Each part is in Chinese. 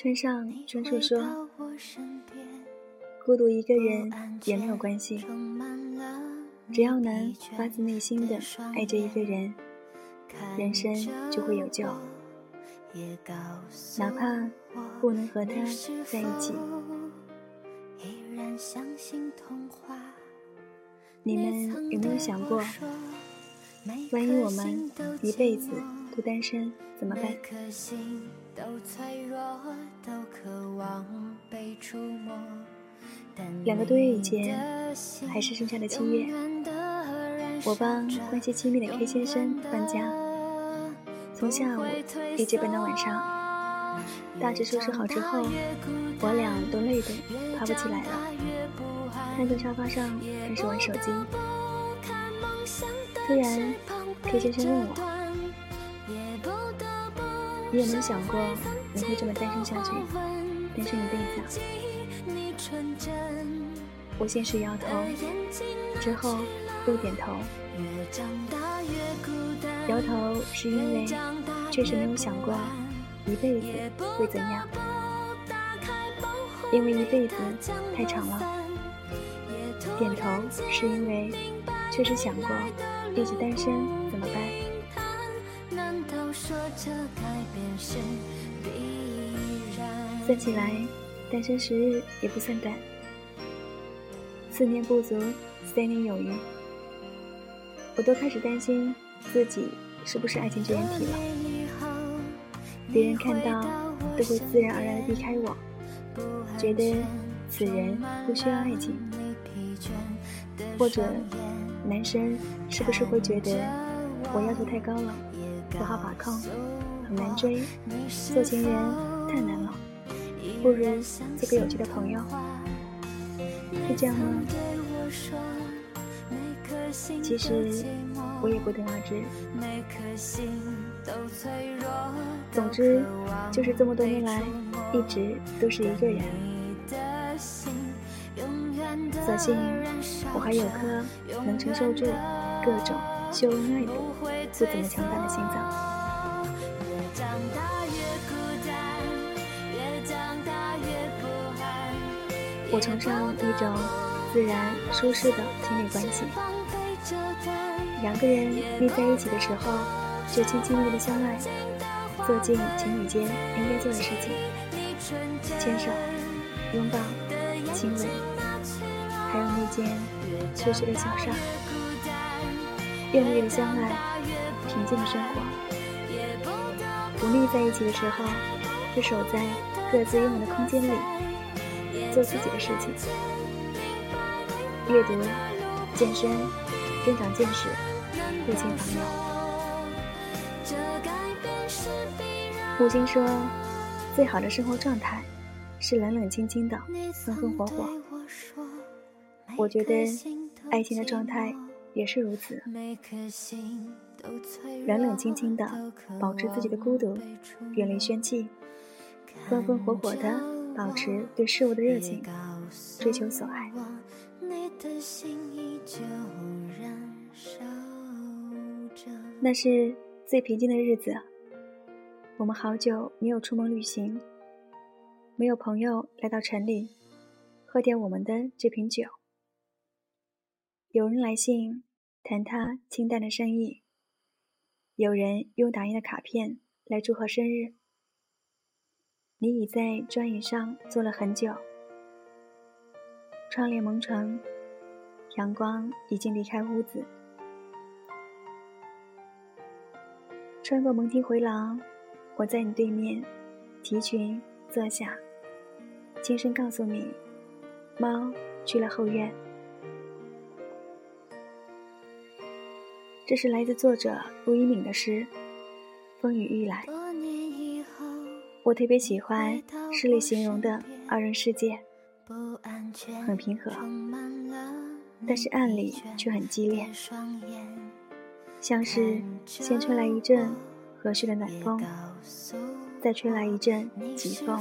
村上春树说：“孤独一个人也没有关系，只要能发自内心的爱着一个人，人生就会有救。哪怕不能和他在一起。”你们有没有想过，万一我们一辈子都单身怎么办？两个多月以前，还是盛夏的七月，我帮关系亲密的 K 先生搬家，从下午一直搬到晚上，大致收拾好之后，我俩都累得爬不起来了。瘫在沙发上开始玩手机，突然，K 先生问我：“你有没有想过你会这么单身下去，单身一辈子？”我先是摇头，之后又点头。摇头是因为确实没有想过一辈子会怎样，因为一辈子太长了。点头是因为确实想过一直单身怎么办？算起来，单身十日也不算短，四年不足，三年有余，我都开始担心自己是不是爱情绝缘体了。别人看到都会自然而然的避开我，觉得此人不需要爱情。或者，男生是不是会觉得我要求太高了，不好把控，很难追，做情人太难了，不如做个有趣的朋友，是这样吗？其实我也不得而知。总之，就是这么多年来，一直都是一个人。所幸我还有颗能承受住各种秀恩爱的、不怎么强大的心脏。我崇尚一种自然舒适的亲密关系，两个人腻在一起的时候，就亲亲密密的相爱，做尽情侣间应该做的事情，牵手、拥抱、亲吻。还有那件缺失的小事，用力的相爱，平静的生活。不腻在一起的时候，就守在各自拥有的空间里，做自己的事情。阅读、健身、增长见识、互亲朋友。木星说：“最好的生活状态，是冷冷清清的，风风火火。”我觉得爱情的状态也是如此，冷冷清清的保持自己的孤独，远离喧气，风风火火的保持对事物的热情，追求所爱。那是最平静的日子。我们好久没有出门旅行，没有朋友来到城里，喝点我们的这瓶酒。有人来信谈他清淡的生意，有人用打印的卡片来祝贺生日。你已在专椅上坐了很久，窗帘蒙尘，阳光已经离开屋子。穿过蒙亭回廊，我在你对面提裙坐下，轻声告诉你：猫去了后院。这是来自作者陆一敏的诗《风雨欲来》。我特别喜欢诗里形容的二人世界，很平和，但是暗里却很激烈，像是先吹来一阵和煦的暖风，再吹来一阵疾风。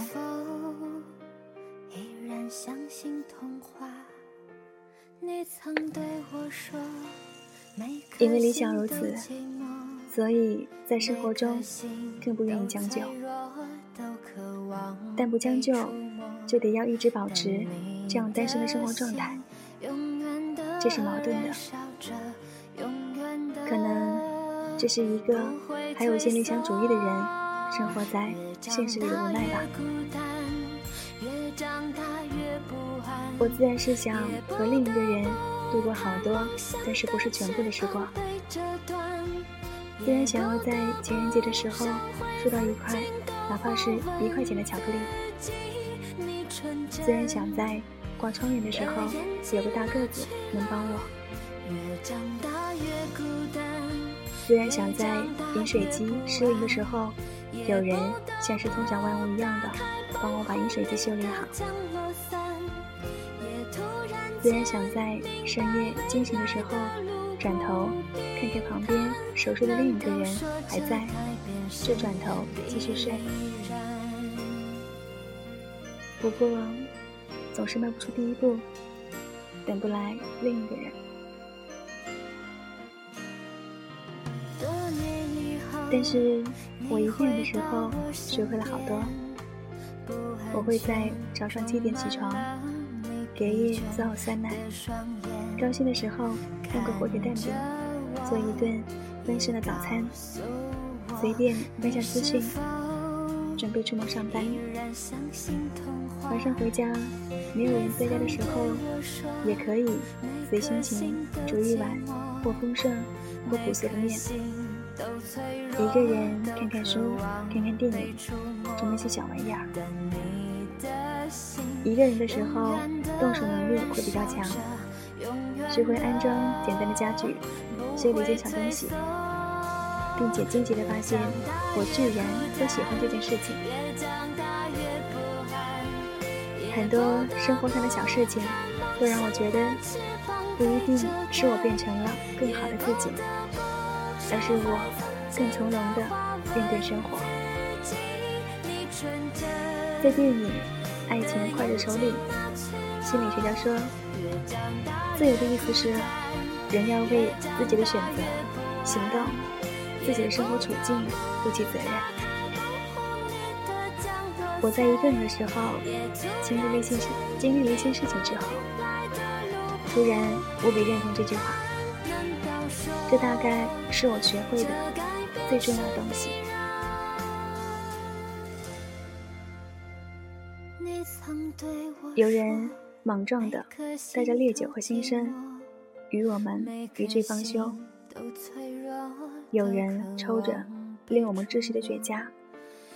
因为理想如此，所以在生活中更不愿意将就。但不将就，就得要一直保持这样单身的生活状态，这是矛盾的。可能这是一个还有些理想主义的人生活在现实里的无奈吧。我自然是想和另一个人度过好多，但是不是全部的时光。自然想要在情人节的时候收到一块，哪怕是一块钱的巧克力。虽然想在挂窗帘的时候有个大个子能帮我。虽然想在饮水机失灵的时候，有人像是通晓万物一样的帮我把饮水机修理好。虽然想在深夜惊醒的时候。转头看看旁边熟睡的另一个人还在，就转头继续睡。不过，总是迈不出第一步，等不来另一个人。但是我一个人的时候，学会了好多。我会在早上七点起床，给爷做好酸奶。高兴的时候。弄个火腿蛋饼，做一顿丰盛的早餐，随便问下资讯，准备出门上班。晚上回家，没有人在家的时候，也可以随心情煮一碗或丰盛或朴素的面。一个人看看书，看看电影，做那些小玩意儿。一个人的时候，动手能力会比较强。学会安装简单的家具，修理一件小东西，并且惊奇地发现，我居然都喜欢这件事情。很多生活上的小事情，会让我觉得，不一定是我变成了更好的自己，而是我更从容地面对生活。在电影《爱情快热手》里，心理学家说。自由的意思是，人要为自己的选择、行动、自己的生活处境负起责任。我在一个人的时候，经历了一些事，经历了一些事情之后，突然无比认同这句话。这大概是我学会的最重要的东西。有人。莽撞的带着烈酒和心声，与我们一醉方休。有人抽着令我们窒息的雪茄，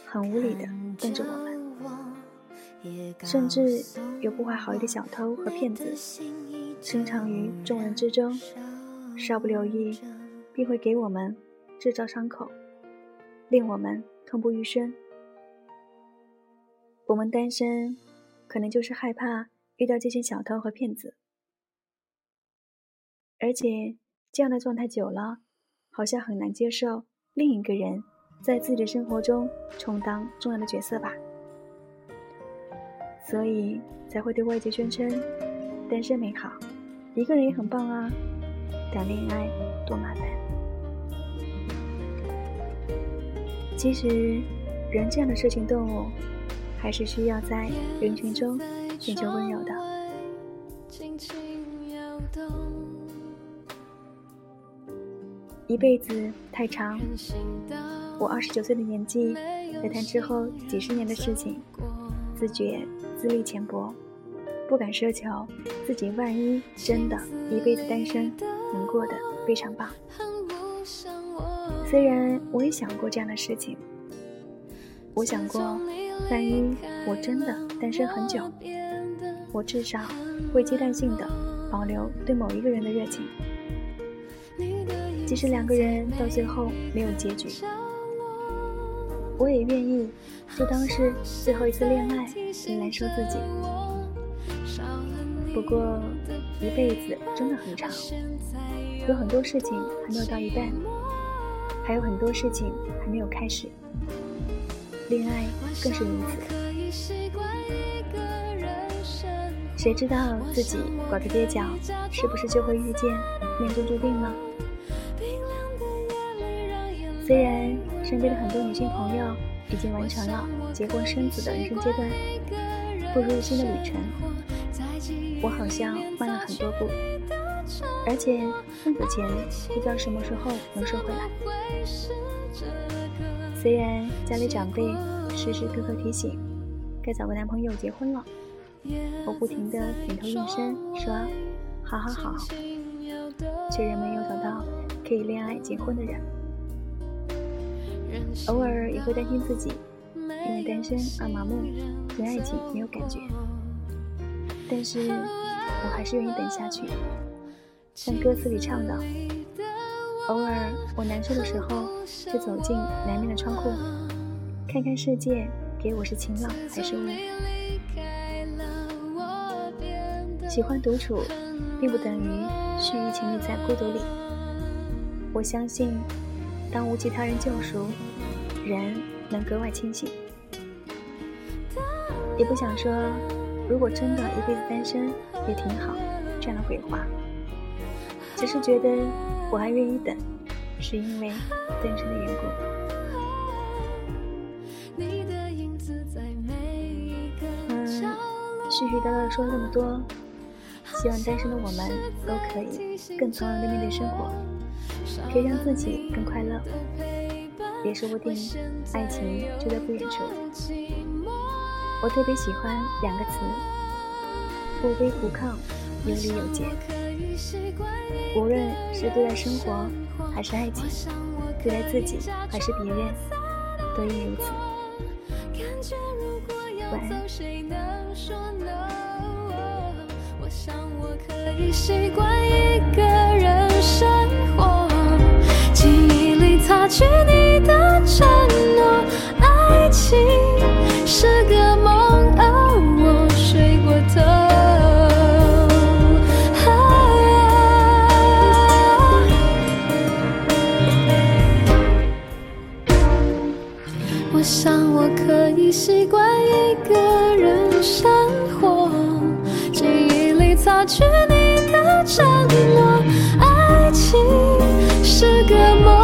很无理的瞪着我们。甚至有不怀好意的小偷和骗子，深藏于众人之中，稍不留意，必会给我们制造伤口，令我们痛不欲生。我们单身，可能就是害怕。遇到这些小偷和骗子，而且这样的状态久了，好像很难接受另一个人在自己的生活中充当重要的角色吧，所以才会对外界宣称单身美好，一个人也很棒啊，谈恋爱多麻烦。其实，人这样的社群动物，还是需要在人群中。寻求温柔的。一辈子太长，我二十九岁的年纪，在谈之后几十年的事情，自觉资历浅薄，不敢奢求自己万一真的一辈子单身，能过得非常棒。虽然我也想过这样的事情，我想过，万一我真的单身很久。我至少会阶段性的保留对某一个人的热情，即使两个人到最后没有结局，我也愿意就当是最后一次恋爱来说自己。不过一辈子真的很长，有很多事情还没有到一半，还有很多事情还没有开始，恋爱更是如此。谁知道自己拐个蹩脚，是不是就会遇见命中注定呢？虽然身边的很多女性朋友已经完成了结婚生子的人生阶段，步入新的旅程。我好像慢了很多步，而且份子钱不知道什么时候能收回来。虽然家里长辈时时刻刻提醒该找个男朋友结婚了，我不停的点头应声说好好好，却仍没有找到可以恋爱结婚的人。偶尔也会担心自己因为单身而麻木，对爱情没有感觉。但是我还是愿意等下去，像歌词里唱的：“偶尔我难受的时候，就走进南面的窗户，看看世界给我是晴朗还是雾。”喜欢独处，并不等于蓄意沉溺在孤独里。我相信，当无其他人救赎，人能格外清醒。也不想说。如果真的一辈子单身也挺好，这样的鬼话。只是觉得我还愿意等，是因为单身的缘故。嗯，絮絮叨叨说了那么多，希望单身的我们都可以更从容的面对生活，可以让自己更快乐，也说不定爱情就在不远处。我特别喜欢两个词：不卑不亢，有礼有节。无论是对待生活，还是爱情，对待自己，还是别人，都应如此。晚安。已习惯一个人生活记忆里擦去你的承诺爱情是个梦而我睡过头。我想我可以习惯一个人生活记忆里擦去你承诺。爱情是个梦。